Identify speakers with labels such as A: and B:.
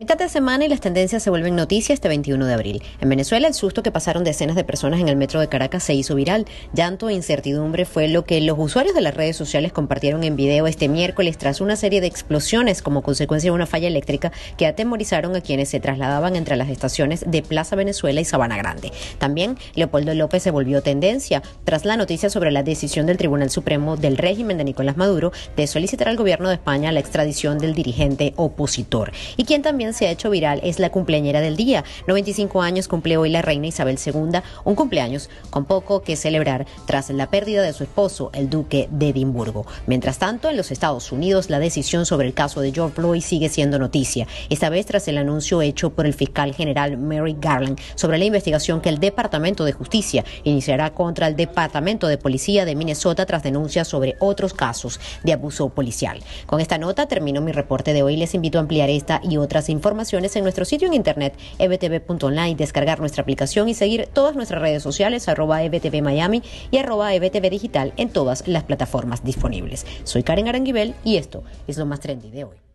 A: Mitad de semana y las tendencias se vuelven noticia este 21 de abril. En Venezuela, el susto que pasaron decenas de personas en el metro de Caracas se hizo viral. Llanto e incertidumbre fue lo que los usuarios de las redes sociales compartieron en video este miércoles tras una serie de explosiones como consecuencia de una falla eléctrica que atemorizaron a quienes se trasladaban entre las estaciones de Plaza Venezuela y Sabana Grande. También Leopoldo López se volvió tendencia tras la noticia sobre la decisión del Tribunal Supremo del régimen de Nicolás Maduro de solicitar al gobierno de España la extradición del dirigente opositor y quien también se ha hecho viral es la cumpleañera del día. 95 años cumple hoy la reina Isabel II, un cumpleaños con poco que celebrar tras la pérdida de su esposo, el duque de Edimburgo. Mientras tanto, en los Estados Unidos, la decisión sobre el caso de George Floyd sigue siendo noticia, esta vez tras el anuncio hecho por el fiscal general Mary Garland sobre la investigación que el Departamento de Justicia iniciará contra el Departamento de Policía de Minnesota tras denuncias sobre otros casos de abuso policial. Con esta nota termino mi reporte de hoy. Les invito a ampliar esta y otras informaciones informaciones en nuestro sitio en internet ebtv.online, descargar nuestra aplicación y seguir todas nuestras redes sociales arroba ebtv Miami y arroba ebtv digital en todas las plataformas disponibles. Soy Karen Aranguibel y esto es lo más trendy de hoy.